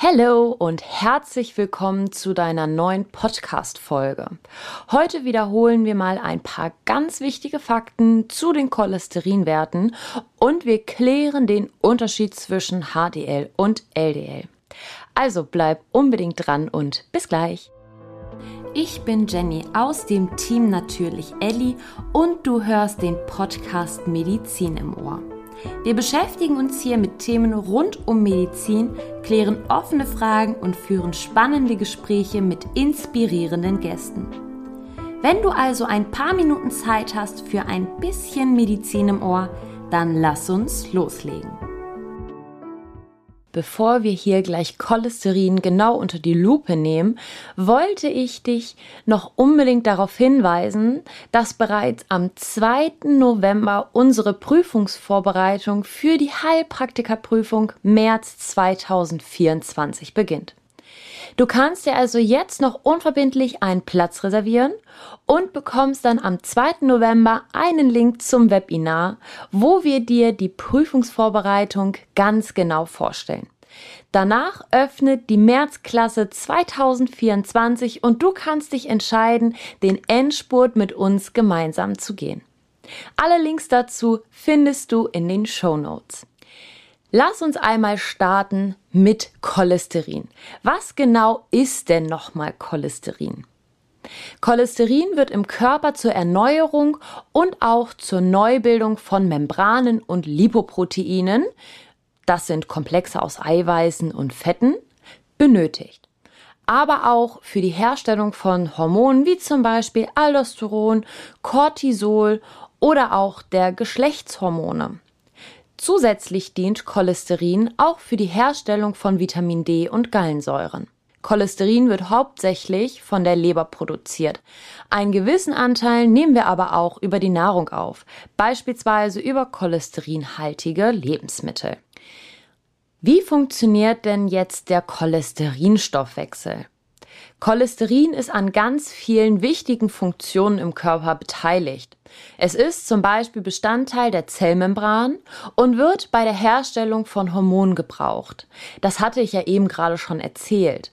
Hallo und herzlich willkommen zu deiner neuen Podcast-Folge. Heute wiederholen wir mal ein paar ganz wichtige Fakten zu den Cholesterinwerten und wir klären den Unterschied zwischen HDL und LDL. Also bleib unbedingt dran und bis gleich. Ich bin Jenny aus dem Team Natürlich Elli und du hörst den Podcast Medizin im Ohr. Wir beschäftigen uns hier mit Themen rund um Medizin, klären offene Fragen und führen spannende Gespräche mit inspirierenden Gästen. Wenn du also ein paar Minuten Zeit hast für ein bisschen Medizin im Ohr, dann lass uns loslegen. Bevor wir hier gleich Cholesterin genau unter die Lupe nehmen, wollte ich dich noch unbedingt darauf hinweisen, dass bereits am 2. November unsere Prüfungsvorbereitung für die Heilpraktikerprüfung März 2024 beginnt. Du kannst dir also jetzt noch unverbindlich einen Platz reservieren und bekommst dann am 2. November einen Link zum Webinar, wo wir dir die Prüfungsvorbereitung ganz genau vorstellen. Danach öffnet die Märzklasse 2024 und du kannst dich entscheiden, den Endspurt mit uns gemeinsam zu gehen. Alle Links dazu findest du in den Show Notes. Lass uns einmal starten mit Cholesterin. Was genau ist denn nochmal Cholesterin? Cholesterin wird im Körper zur Erneuerung und auch zur Neubildung von Membranen und Lipoproteinen, das sind Komplexe aus Eiweißen und Fetten, benötigt. Aber auch für die Herstellung von Hormonen wie zum Beispiel Aldosteron, Cortisol oder auch der Geschlechtshormone. Zusätzlich dient Cholesterin auch für die Herstellung von Vitamin D und Gallensäuren. Cholesterin wird hauptsächlich von der Leber produziert. Einen gewissen Anteil nehmen wir aber auch über die Nahrung auf, beispielsweise über cholesterinhaltige Lebensmittel. Wie funktioniert denn jetzt der Cholesterinstoffwechsel? Cholesterin ist an ganz vielen wichtigen Funktionen im Körper beteiligt. Es ist zum Beispiel Bestandteil der Zellmembran und wird bei der Herstellung von Hormonen gebraucht. Das hatte ich ja eben gerade schon erzählt.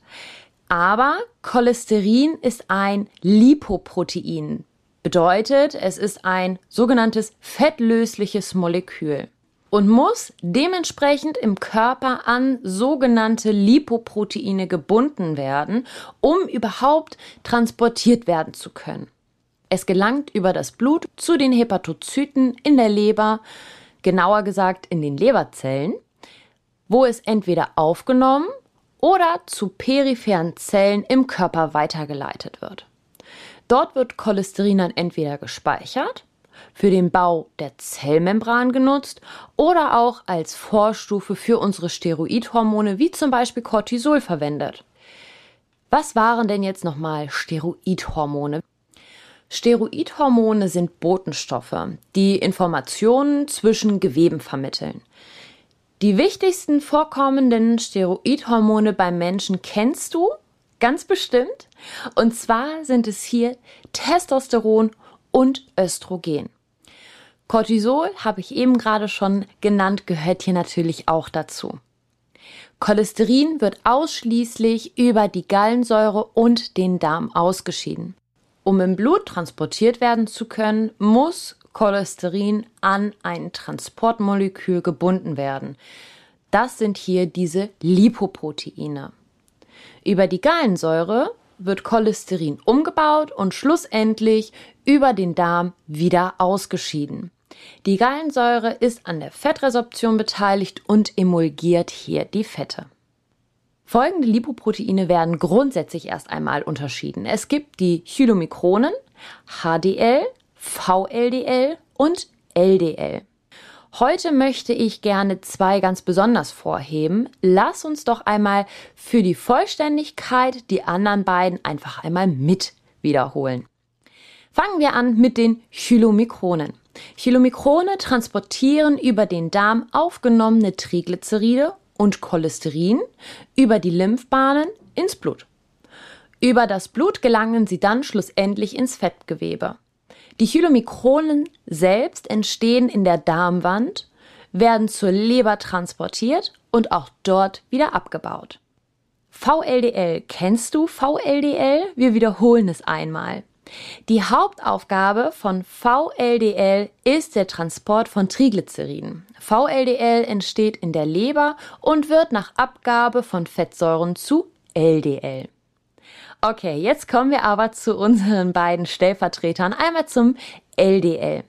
Aber Cholesterin ist ein Lipoprotein. Bedeutet, es ist ein sogenanntes fettlösliches Molekül und muss dementsprechend im Körper an sogenannte Lipoproteine gebunden werden, um überhaupt transportiert werden zu können. Es gelangt über das Blut zu den Hepatozyten in der Leber, genauer gesagt in den Leberzellen, wo es entweder aufgenommen oder zu peripheren Zellen im Körper weitergeleitet wird. Dort wird Cholesterin dann entweder gespeichert für den Bau der Zellmembran genutzt oder auch als Vorstufe für unsere Steroidhormone wie zum Beispiel Cortisol verwendet. Was waren denn jetzt nochmal Steroidhormone? Steroidhormone sind Botenstoffe, die Informationen zwischen Geweben vermitteln. Die wichtigsten vorkommenden Steroidhormone beim Menschen kennst du ganz bestimmt. Und zwar sind es hier Testosteron und Östrogen. Cortisol habe ich eben gerade schon genannt, gehört hier natürlich auch dazu. Cholesterin wird ausschließlich über die Gallensäure und den Darm ausgeschieden. Um im Blut transportiert werden zu können, muss Cholesterin an ein Transportmolekül gebunden werden. Das sind hier diese Lipoproteine. Über die Gallensäure wird Cholesterin umgebaut und schlussendlich über den Darm wieder ausgeschieden. Die Gallensäure ist an der Fettresorption beteiligt und emulgiert hier die Fette. Folgende Lipoproteine werden grundsätzlich erst einmal unterschieden. Es gibt die Chylomikronen, HDL, VLDL und LDL. Heute möchte ich gerne zwei ganz besonders vorheben. Lass uns doch einmal für die Vollständigkeit die anderen beiden einfach einmal mit wiederholen. Fangen wir an mit den Chylomikronen. Chylomicrone transportieren über den Darm aufgenommene Triglyceride und Cholesterin über die Lymphbahnen ins Blut. Über das Blut gelangen sie dann schlussendlich ins Fettgewebe. Die Chylomikronen selbst entstehen in der Darmwand, werden zur Leber transportiert und auch dort wieder abgebaut. VLDL. Kennst du VLDL? Wir wiederholen es einmal. Die Hauptaufgabe von VLDL ist der Transport von Triglyceriden. VLDL entsteht in der Leber und wird nach Abgabe von Fettsäuren zu LDL. Okay, jetzt kommen wir aber zu unseren beiden Stellvertretern. Einmal zum LDL.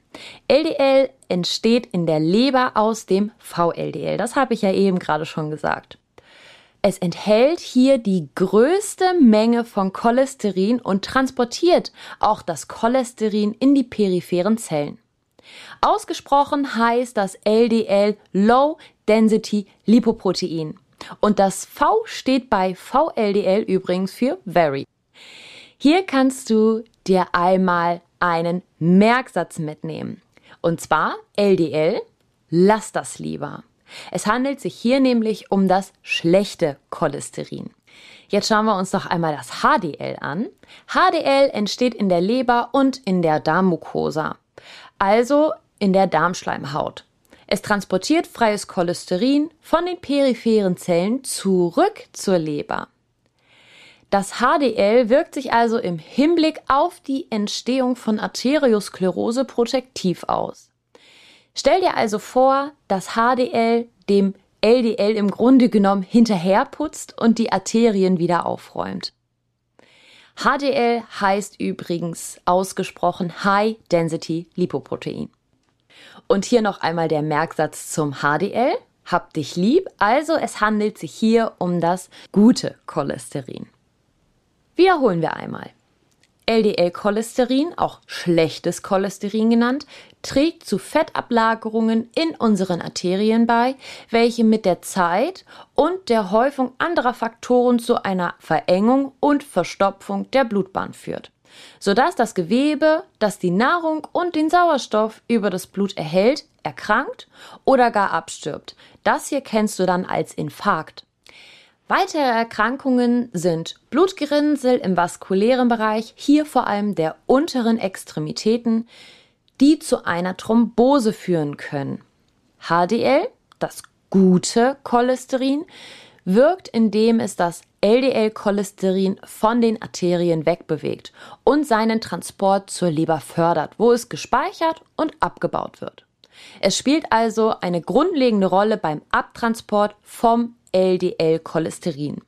LDL entsteht in der Leber aus dem VLDL. Das habe ich ja eben gerade schon gesagt. Es enthält hier die größte Menge von Cholesterin und transportiert auch das Cholesterin in die peripheren Zellen. Ausgesprochen heißt das LDL Low Density Lipoprotein. Und das V steht bei VLDL übrigens für Very. Hier kannst du dir einmal einen Merksatz mitnehmen. Und zwar LDL, lass das lieber. Es handelt sich hier nämlich um das schlechte Cholesterin. Jetzt schauen wir uns noch einmal das HDL an. HDL entsteht in der Leber und in der Darmmucosa, also in der Darmschleimhaut. Es transportiert freies Cholesterin von den peripheren Zellen zurück zur Leber. Das HDL wirkt sich also im Hinblick auf die Entstehung von Arteriosklerose protektiv aus. Stell dir also vor, dass HDL dem LDL im Grunde genommen hinterherputzt und die Arterien wieder aufräumt. HDL heißt übrigens ausgesprochen High Density Lipoprotein. Und hier noch einmal der Merksatz zum HDL. Hab dich lieb. Also es handelt sich hier um das gute Cholesterin. Wiederholen wir einmal. LDL-Cholesterin, auch schlechtes Cholesterin genannt, trägt zu Fettablagerungen in unseren Arterien bei, welche mit der Zeit und der Häufung anderer Faktoren zu einer Verengung und Verstopfung der Blutbahn führt, sodass das Gewebe, das die Nahrung und den Sauerstoff über das Blut erhält, erkrankt oder gar abstirbt. Das hier kennst du dann als Infarkt. Weitere Erkrankungen sind Blutgerinnsel im vaskulären Bereich, hier vor allem der unteren Extremitäten, die zu einer Thrombose führen können. HDL, das gute Cholesterin, wirkt, indem es das LDL-Cholesterin von den Arterien wegbewegt und seinen Transport zur Leber fördert, wo es gespeichert und abgebaut wird. Es spielt also eine grundlegende Rolle beim Abtransport vom LDL-Cholesterin,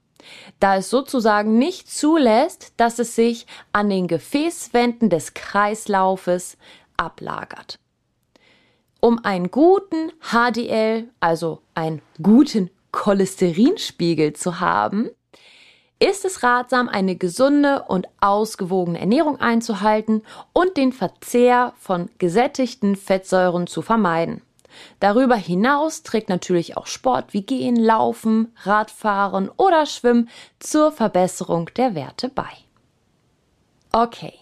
da es sozusagen nicht zulässt, dass es sich an den Gefäßwänden des Kreislaufes ablagert. Um einen guten HDL, also einen guten Cholesterinspiegel zu haben, ist es ratsam, eine gesunde und ausgewogene Ernährung einzuhalten und den Verzehr von gesättigten Fettsäuren zu vermeiden. Darüber hinaus trägt natürlich auch Sport wie Gehen, Laufen, Radfahren oder Schwimmen zur Verbesserung der Werte bei. Okay,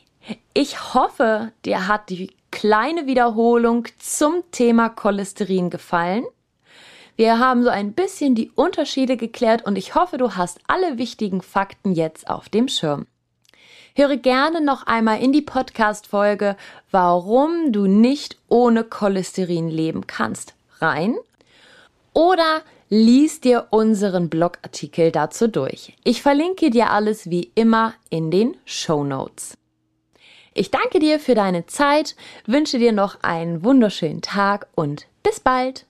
ich hoffe, dir hat die kleine Wiederholung zum Thema Cholesterin gefallen. Wir haben so ein bisschen die Unterschiede geklärt und ich hoffe, du hast alle wichtigen Fakten jetzt auf dem Schirm. Höre gerne noch einmal in die Podcast-Folge, warum du nicht ohne Cholesterin leben kannst, rein. Oder lies dir unseren Blogartikel dazu durch. Ich verlinke dir alles wie immer in den Show Notes. Ich danke dir für deine Zeit, wünsche dir noch einen wunderschönen Tag und bis bald.